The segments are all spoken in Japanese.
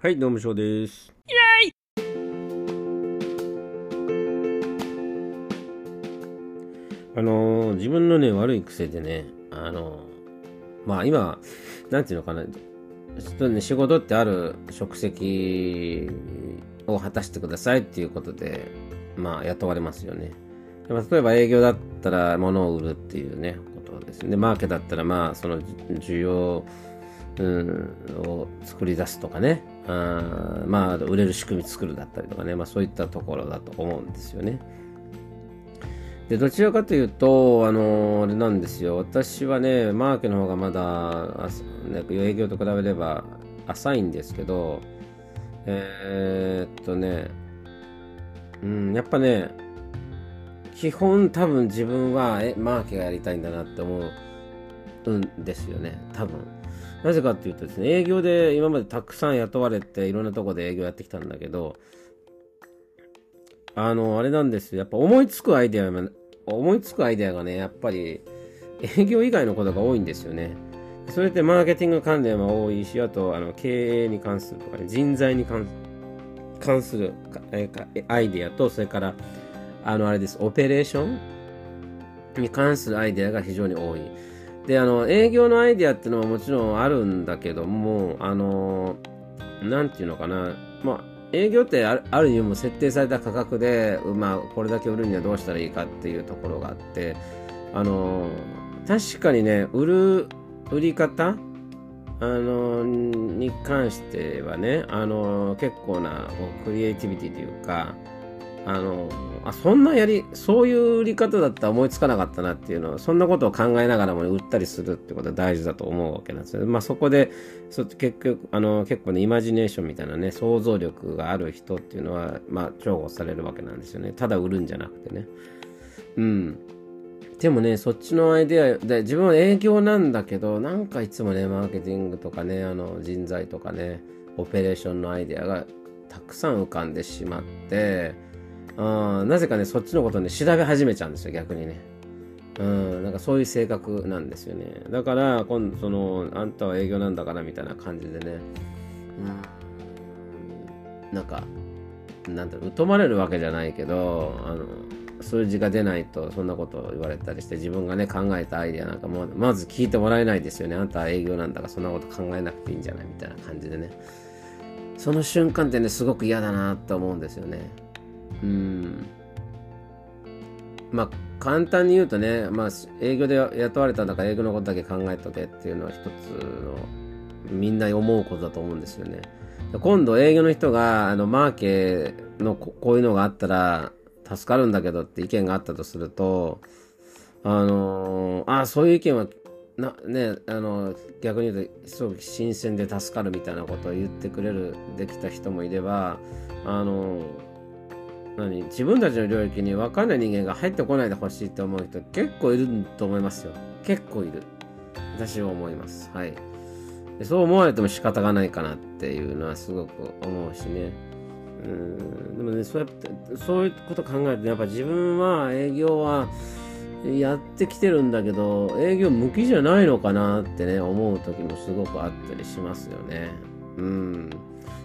はい、どうも、しょうです。イェイあのー自分のね、悪い癖でね、あのーまあ今、なんていうのかな、ちょっとね、仕事ってある職責を果たしてくださいっていうことで、まあ雇われますよね。でまあ例えば営業だったら物を売るっていうね、ことですね。マーケだったらまあその需要、うん、を作り出すとかね、あまあ売れる仕組み作るだったりとかね、まあそういったところだと思うんですよね。で、どちらかというと、あのあれなんですよ。私はね、マーケの方がまだ、あね営業と比べれば浅いんですけど、えーっとね、うん、やっぱね、基本多分自分は、え、マーケがやりたいんだなって思うんですよね。多分。なぜかっていうとですね、営業で今までたくさん雇われていろんなとこで営業やってきたんだけど、あの、あれなんですよ。やっぱ思いつくアイデアが、思いつくアイデアがね、やっぱり営業以外のことが多いんですよね。それってマーケティング関連は多いし、あと、あの、経営に関するとかね、人材に関関するアイデアと、それから、あの、あれです、オペレーションに関するアイデアが非常に多い。で、あの、営業のアイデアっていうのはもちろんあるんだけども、あの、なんていうのかな、まあ、営業ってある意味も設定された価格で、まあ、これだけ売るにはどうしたらいいかっていうところがあって、あの、確かにね、売る、売り方あの、に関してはね、あの、結構なクリエイティビティというか、あの、あ、そんなやり、そういう売り方だったら思いつかなかったなっていうのは、そんなことを考えながらも、ね、売ったりするってことは大事だと思うわけなんですよ。まあそこで、そ結局、あの、結構ね、イマジネーションみたいなね、想像力がある人っていうのは、まあ重宝されるわけなんですよね。ただ売るんじゃなくてね。うん。でもね、そっちのアイデアで、自分は営業なんだけど、なんかいつもね、マーケティングとかね、あの、人材とかね、オペレーションのアイデアがたくさん浮かんでしまって、あーなぜかね、そっちのことね、調べ始めちゃうんですよ、逆にね。うん、なんかそういう性格なんですよね。だから、今度、その、あんたは営業なんだからみたいな感じでね、うん、なんか、なんだろう、疎まれるわけじゃないけど、あの、数字が出ないとそんなことを言われたりして自分がね考えたアイデアなんかもまず聞いてもらえないですよね。あんたは営業なんだからそんなこと考えなくていいんじゃないみたいな感じでね。その瞬間ってねすごく嫌だなと思うんですよね。うん。まあ簡単に言うとね、まあ、営業で雇われたんだから営業のことだけ考えとけっていうのは一つのみんな思うことだと思うんですよね。今度営業の人があのマーケのこういうのがあったら助かるんだけどって意見があったとすると、あのーあそういう意見は、な、ね、あの逆に言うと、すごく新鮮で助かるみたいなことを言ってくれる、できた人もいれば、あのー何？自分たちの領域に分かんない人間が入ってこないでほしいって思う人結構いると思いますよ。結構いる。私は思います。はい。そう思われても仕方がないかなっていうのはすごく思うしね。うんでもねそうやってそういうこと考えるとやっぱ自分は営業はやってきてるんだけど営業向きじゃないのかなってね思う時もすごくあったりしますよねうん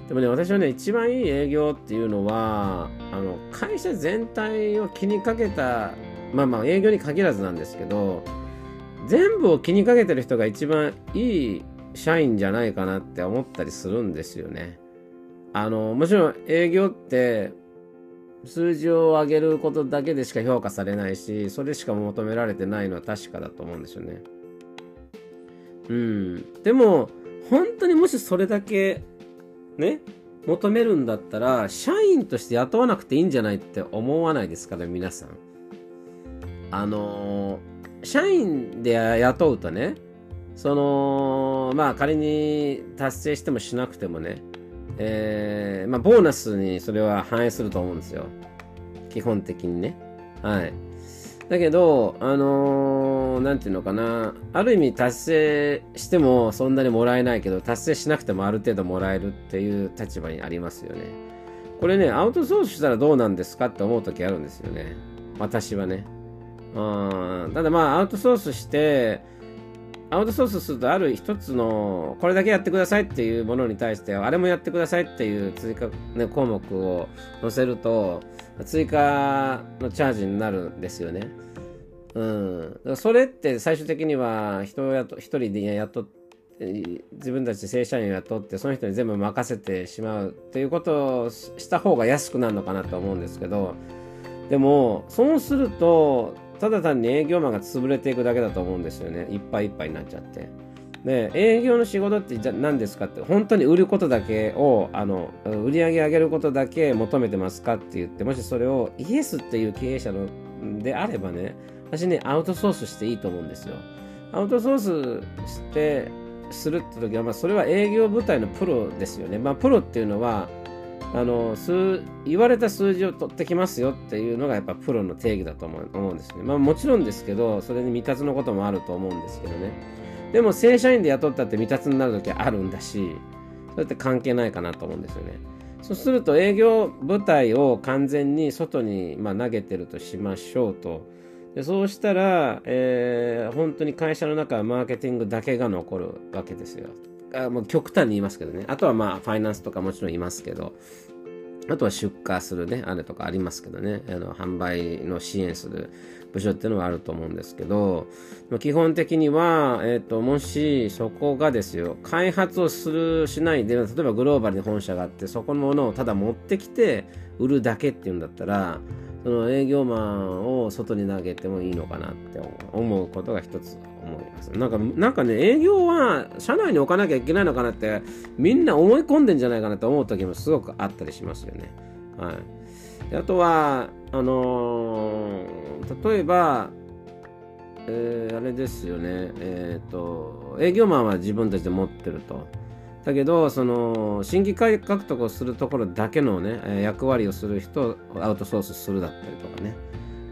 でもね私はね一番いい営業っていうのはあの会社全体を気にかけたまあまあ営業に限らずなんですけど全部を気にかけてる人が一番いい社員じゃないかなって思ったりするんですよね。あの、もちろん営業って数字を上げることだけでしか評価されないし、それしか求められてないのは確かだと思うんですよね。うん。でも、本当にもしそれだけね、求めるんだったら、社員として雇わなくていいんじゃないって思わないですから、皆さん。あの社員で雇うとね、その、まあ仮に達成してもしなくてもね、えー、まあ、ボーナスにそれは反映すると思うんですよ。基本的にね。はい。だけど、あのーなんていうのかな、ある意味達成してもそんなにもらえないけど、達成しなくてもある程度もらえるっていう立場にありますよね。これね、アウトソースしたらどうなんですかって思う時あるんですよね。私はね。うんただまあ、アウトソースして、アウトソースするとある一つのこれだけやってくださいっていうものに対してあれもやってくださいっていう追加、ね、項目を載せると追加のチャージになるんですよね。うん、それって最終的には人を一人で雇って自分たち正社員を雇ってその人に全部任せてしまうっていうことをした方が安くなるのかなと思うんですけどでもそうするとただ単に営業マンが潰れていくだけだと思うんですよね。いっぱいいっぱいになっちゃって。で営業の仕事ってじゃ何ですかって本当に売ることだけをあの売り上げ上げることだけ求めてますかって言ってもしそれをイエスっていう経営者のであればね私ねアウトソースしていいと思うんですよ。アウトソースしてするって時は、まあ、それは営業部隊のプロですよね。まあ、プロっていうのはあの数言われた数字を取ってきますよっていうのがやっぱプロの定義だと思うんですね。まあもちろんですけど、それに未達のこともあると思うんですけどね。でも正社員で雇ったって未達になる時はあるんだし、それって関係ないかなと思うんですよね。そうすると営業部隊を完全に外にまあ投げてるとしましょうと。でそうしたら、えー、本当に会社の中はマーケティングだけが残るわけですよ。あもう極端に言いますけどね。あとはまあ、ファイナンスとかもちろんいますけど、あとは出荷するね、あれとかありますけどね、あの販売の支援する部署っていうのはあると思うんですけど、基本的には、えっ、ー、と、もしそこがですよ、開発をする、しないで、例えばグローバルに本社があって、そこのものをただ持ってきて売るだけっていうんだったら、その営業マンを外に投げてもいいのかなって思うことが一つ思います。なんか、なんかね、営業は社内に置かなきゃいけないのかなって、みんな思い込んでんじゃないかなと思う時もすごくあったりしますよね。はい。あとは、あのー、例えば、えー、あれですよね、えっ、ー、と、営業マンは自分たちで持ってると。だけど、その、新規獲得をするところだけのね、役割をする人をアウトソースするだったりとかね。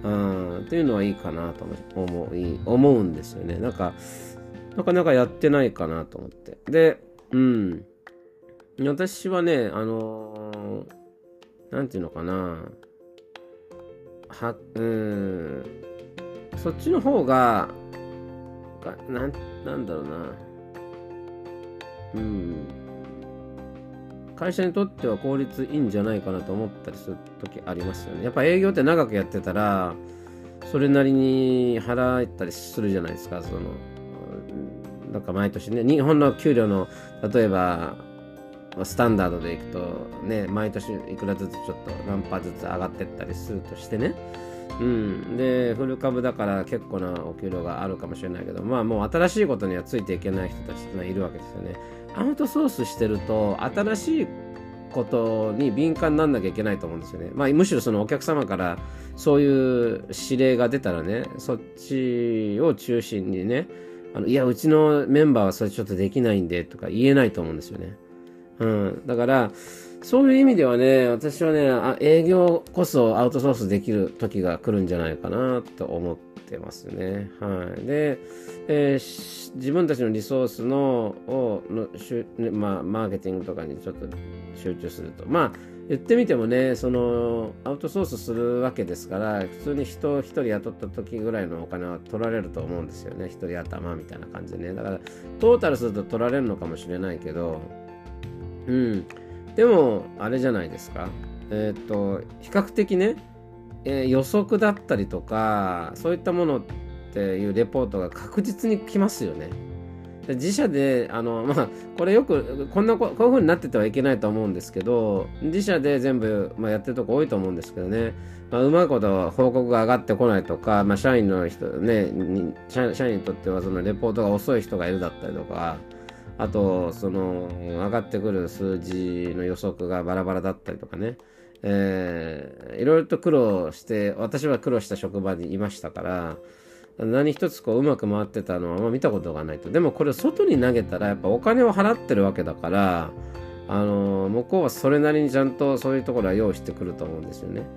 うん、っていうのはいいかなと思う、思うんですよね。なんか、なかなかやってないかなと思って。で、うん。私はね、あのー、なんていうのかな。は、うん、そっちの方が、なん、なんだろうな。うん、会社にとっては効率いいんじゃないかなと思ったりする時ありますよね。やっぱ営業って長くやってたら、それなりに払ったりするじゃないですか、その、なんか毎年ね、日本の給料の、例えば、スタンダードでいくと、ね、毎年いくらずつちょっと何パーずつ上がってったりするとしてね、うん、でフル株だから結構なお給料があるかもしれないけどまあもう新しいことにはついていけない人たちってのはいるわけですよね。アウトソースしてると新しいことに敏感になんなきゃいけないと思うんですよね。まあ、むしろそのお客様からそういう指令が出たらね、そっちを中心にね、あのいや、うちのメンバーはそれちょっとできないんでとか言えないと思うんですよね。うん。だから、そういう意味ではね、私はね、あ営業こそアウトソースできる時が来るんじゃないかなと思ってますね。はい。で、えー、自分たちのリソースのをのしゅ、まあ、マーケティングとかにちょっと集中すると。まあ、言ってみてもね、その、アウトソースするわけですから、普通に人を一人雇った時ぐらいのお金は取られると思うんですよね。一人頭みたいな感じでね。だから、トータルすると取られるのかもしれないけど、うん。でも、あれじゃないですか。えっ、と、比較的ね、えー、予測だったりとか、そういったものっていうレポートが確実に来ますよね。自社で、あの、まあ、これよく、こんなこ、こういう風になっててはいけないと思うんですけど、自社で全部、まあ、やってるとこ多いと思うんですけどね、まあ、うまいこと報告が上がってこないとか、まあ、社員の人ね、社員にとってはそのレポートが遅い人がいるだったりとか、あと、その、上がってくる数字の予測がバラバラだったりとかね。えー、いろいろと苦労して、私は苦労した職場にいましたから、何一つこううまく回ってたのはあんま見たことがないと。でもこれ外に投げたらやっぱお金を払ってるわけだから、あの、向こうはそれなりにちゃんとそういうところは用意してくると思うんですよね。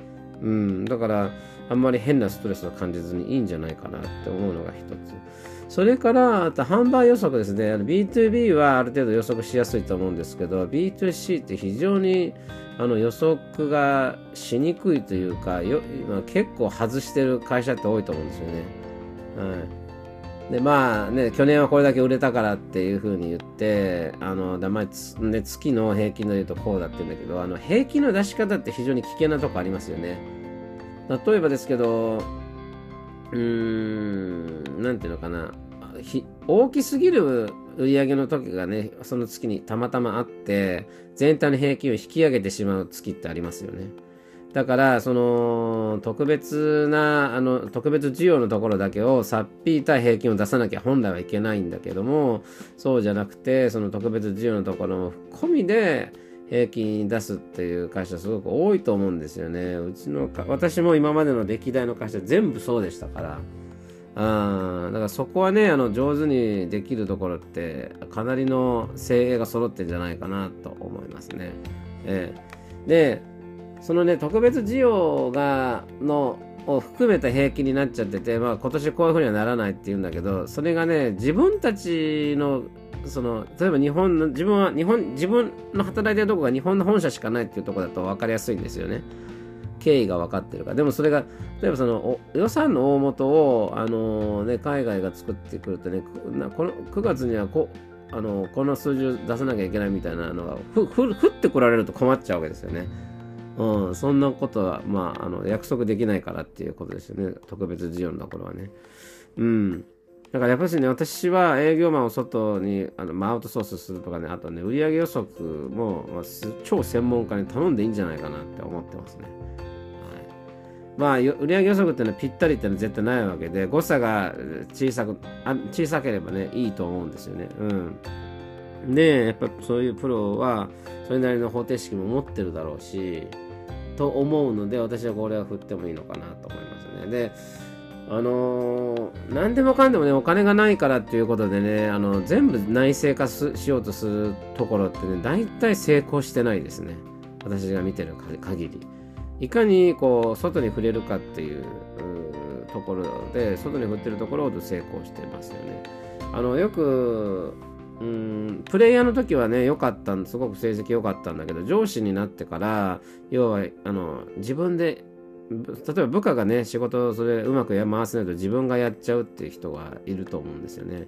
うん。だから、あんまり変なストレスを感じずにいいんじゃないかなって思うのが一つ。それから、あと販売予測ですね。B2B はある程度予測しやすいと思うんですけど、B2C って非常にあの予測がしにくいというか、よ結構外してる会社って多いと思うんですよね。はい。でまあね去年はこれだけ売れたからっていうふうに言ってあのだまあね、月の平均の言うとこうだって言うんだけどあの平均の出し方って非常に危険なとこありますよね。例えばですけどうーんなんていうのかな。大きすぎる売り上げの時がねその月にたまたまあって全体の平均を引き上げてしまう月ってありますよね。だから、その、特別な、あの、特別需要のところだけをさっぴいた平均を出さなきゃ本来はいけないんだけども、そうじゃなくて、その特別需要のところも込みで、平均出すっていう会社すごく多いと思うんですよね。うちの、私も今までの歴代の会社全部そうでしたから。あだからそこはね、あの、上手にできるところって、かなりの精鋭が揃ってんじゃないかなと思いますね。えー、で、そのね、特別需要が、の、を含めた平均になっちゃってて、まあ今年こういうふうにはならないって言うんだけど、それがね、自分たちの、その、例えば日本の、自分は日本、自分の働いてるとこが日本の本社しかないっていうとこだと分かりやすいんですよね。経緯が分かってるから。でもそれが、例えばその予算の大元を、あのね、海外が作ってくるとね、この9月にはこあのこの数字を出さなきゃいけないみたいなのが降ってこられると困っちゃうわけですよね。うん、そんなことは、まあ、あの、約束できないからっていうことですよね。特別事業のところはね。うん。だからやっぱりね、私は営業マンを外にあの、まあ、アウトソースするとかね、あとね、売上予測も、まあ、超専門家に頼んでいいんじゃないかなって思ってますね。はい、まあ、売上予測っていうのはぴったりっていうのは絶対ないわけで、誤差が小さく、あ小さければね、いいと思うんですよね。うん。で、やっぱそういうプロは、それなりの方程式も持ってるだろうし、と思うので、私はこれは振ってもいいのかなと思いますね。で、あのー、何でもかんでもね、お金がないからっていうことでね、あの、全部内製化しようとするところってね、大体成功してないですね。私が見てる限り。いかに、こう、外に触れるかっていうところで、外に振ってるところほど成功してますよね。あの、よく、うん。プレイヤーの時はね良かったんすごく成績良かったんだけど上司になってから要はあの自分で例えば部下がね仕事をそれうまく回せないと自分がやっちゃうっていう人がいると思うんですよね。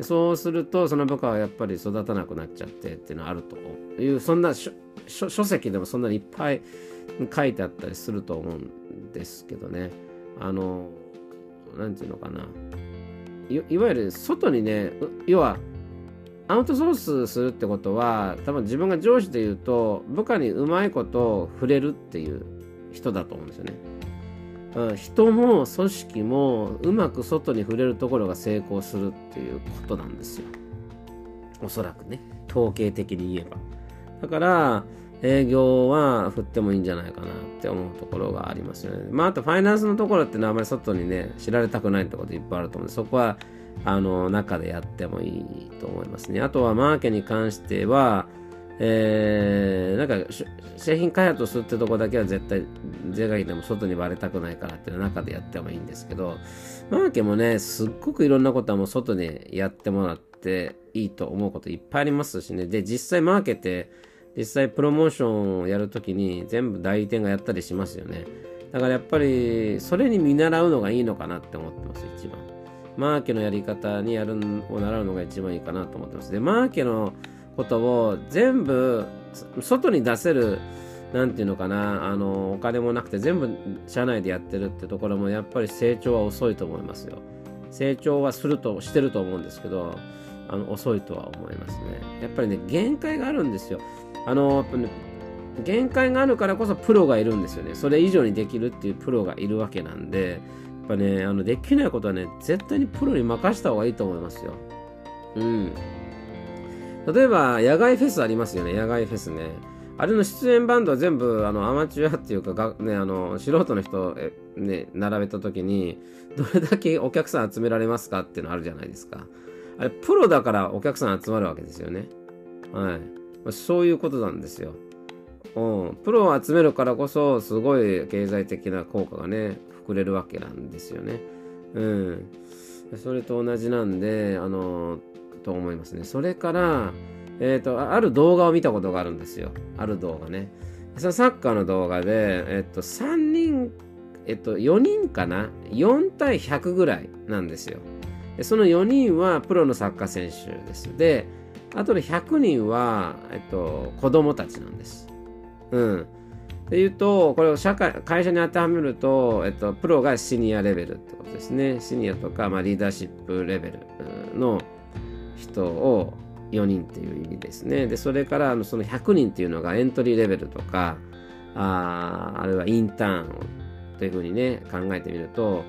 そうするとその部下はやっぱり育たなくなっちゃってっていうのはあるというそんな書籍でもそんなにいっぱい書いてあったりすると思うんですけどね。あの何て言うのかな。いわゆる外にね要はアウトソースするってことは多分自分が上司で言うと部下にうまいこと触れるっていう人だと思うんですよね。うん、人も組織もうまく外に触れるところが成功するっていうことなんですよ。おそらくね。統計的に言えば。だから、営業は振ってもいいんじゃないかなって思うところがありますよね。まあ、あとファイナンスのところってのはあまり外にね、知られたくないってこといっぱいあると思うんで、そこはあの、中でやってもいいと思いますね。あとはマーケに関しては、えー、なんか、製品開発をするってとこだけは絶対、是が非でも外に割れたくないからっていう中でやってもいいんですけど、マーケもね、すっごくいろんなことはもう外にやってもらっていいと思うこといっぱいありますしね。で、実際マーケって、実際プロモーションをやるときに全部代理店がやったりしますよね。だからやっぱり、それに見習うのがいいのかなって思ってます、一番。マーケのやり方にやるを習うのが一番いいかなと思ってます。で、マーケのことを全部外に出せる、なんていうのかな、あの、お金もなくて全部社内でやってるってところもやっぱり成長は遅いと思いますよ。成長はすると、してると思うんですけど、あの、遅いとは思いますね。やっぱりね、限界があるんですよ。あの、限界があるからこそプロがいるんですよね。それ以上にできるっていうプロがいるわけなんで、ぱね、あの、できないことはね、絶対にプロに任した方がいいと思いますよ。うん。例えば、野外フェスありますよね、野外フェスね。あれの出演バンドは全部、あの、アマチュアっていうか、がね、あの、素人の人、え、ね、並べた時に、どれだけお客さん集められますかっていうのあるじゃないですか。あれ、プロだからお客さん集まるわけですよね。はい。そういうことなんですよ。うん。プロを集めるからこそ、すごい経済的な効果がね、くれるわけなんですよね。うん。それと同じなんで、あの、と思いますね。それから、えっ、ー、と、ある動画を見たことがあるんですよ。ある動画ね。そのサッカーの動画で、えっ、ー、と、3人、えっ、ー、と、4人かな ?4 対100ぐらいなんですよ。その4人はプロのサッカー選手です。で、あとで100人は、えっと、子供たちなんです。うん。で言うと、これを社会、会社に当てはめると、えっと、プロがシニアレベルってことですね。シニアとか、まあ、リーダーシップレベルの人を4人っていう意味ですね。で、それからその100人っていうのがエントリーレベルとか、ああるいはインターンというふうにね、考えてみると、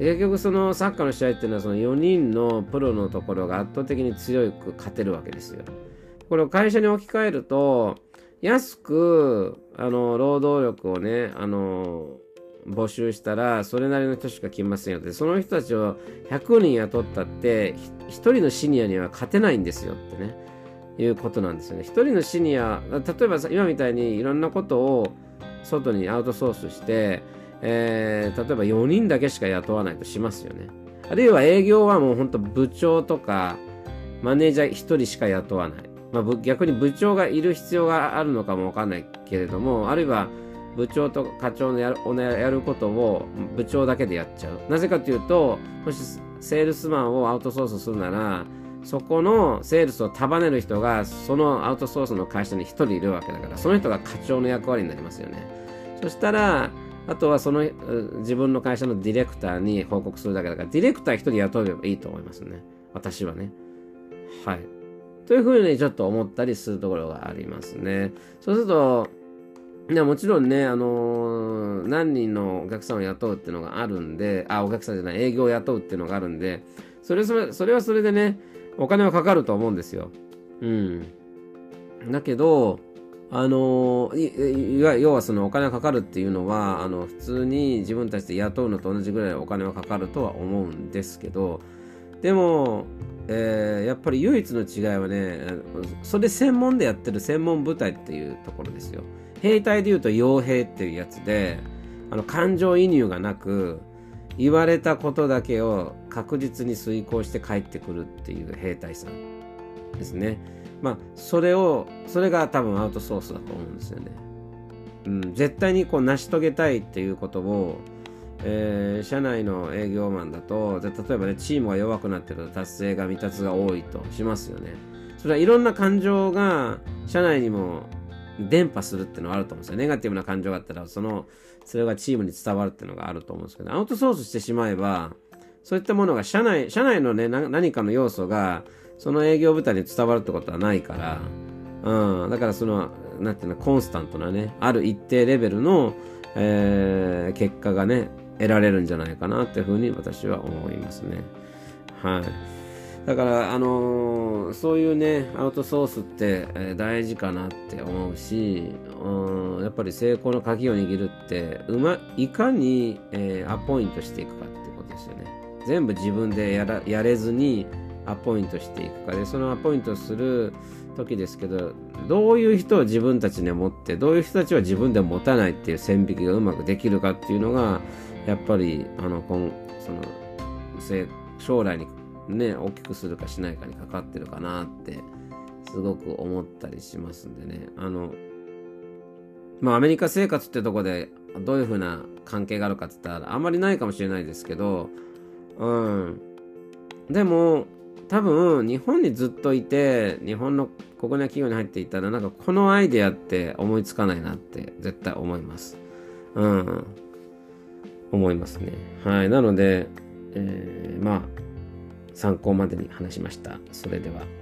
結局そのサッカーの試合っていうのはその4人のプロのところが圧倒的に強く勝てるわけですよ。これを会社に置き換えると、安く、あの、労働力をね、あの、募集したら、それなりの人しか来ませんよって、その人たちを100人雇ったって、1人のシニアには勝てないんですよってね、いうことなんですよね。1人のシニア、例えば今みたいにいろんなことを外にアウトソースして、えー、例えば4人だけしか雇わないとしますよね。あるいは営業はもう本当部長とかマネージャー1人しか雇わない。まあ、逆に部長がいる必要があるのかもわかんないけれども、あるいは部長と課長のやるやることを部長だけでやっちゃう。なぜかというと、もしセールスマンをアウトソースするなら、そこのセールスを束ねる人がそのアウトソースの会社に1人いるわけだからその人が課長の役割になりますよね。そしたらあとはその自分の会社のディレクターに報告するだけだからディレクター1人雇えばいいと思いますね。私はね。はい。というふうにちょっと思ったりするところがありますね。そうすると、いやもちろんね、あのー、何人のお客さんを雇うっていうのがあるんで、あ、お客さんじゃない、営業を雇うっていうのがあるんで、それそれそれはそれでね、お金はかかると思うんですよ。うん。だけど、あのー、要はそのお金がかかるっていうのは、あの、普通に自分たちで雇うのと同じぐらいお金はかかるとは思うんですけど、でも、えー、やっぱり唯一の違いはね、それ専門でやってる専門部隊っていうところですよ。兵隊でいうと傭兵っていうやつで、あの感情移入がなく、言われたことだけを確実に遂行して帰ってくるっていう兵隊さんですね。まあ、それを、それが多分アウトソースだと思うんですよね。うん、絶対にこう成し遂げたいっていうことを、えー、社内の営業マンだと、例えばね、チームが弱くなってると達成が未達が多いとしますよね。それはいろんな感情が社内にも伝播するっていうのはあると思うんですよ。ネガティブな感情があったら、その、それがチームに伝わるっていうのがあると思うんですけど、アウトソースしてしまえば、そういったものが社内、社内のね、何かの要素が、その営業部隊に伝わるってことはないから、うん、だからその、なんていうの、コンスタントなね、ある一定レベルの、えー、結果がね、得られるんじゃないかなっていうふうに私は思いますね。はい。だから、あのー、そういうね、アウトソースって、え、大事かなって思うし、うん、やっぱり成功の鍵を握るって、うま、いかに、えー、アポイントしていくかってことですよね。全部自分でやらやれずにアポイントしていくかで、そのアポイントする時ですけど、どういう人を自分たちに持って、どういう人たちは自分で持たないっていう線引きがうまくできるかっていうのが、やっぱりあの今その将来にね大きくするかしないかにかかってるかなってすごく思ったりしますんでね。あのまあアメリカ生活ってとこでどういうふうな関係があるかって言ったらあんまりないかもしれないですけどうん。でも多分日本にずっといて日本の国内企業に入っていたらなんかこのアイデアって思いつかないなって絶対思います。うん。思いますね。はい。なので、えー、まあ、参考までに話しました。それでは。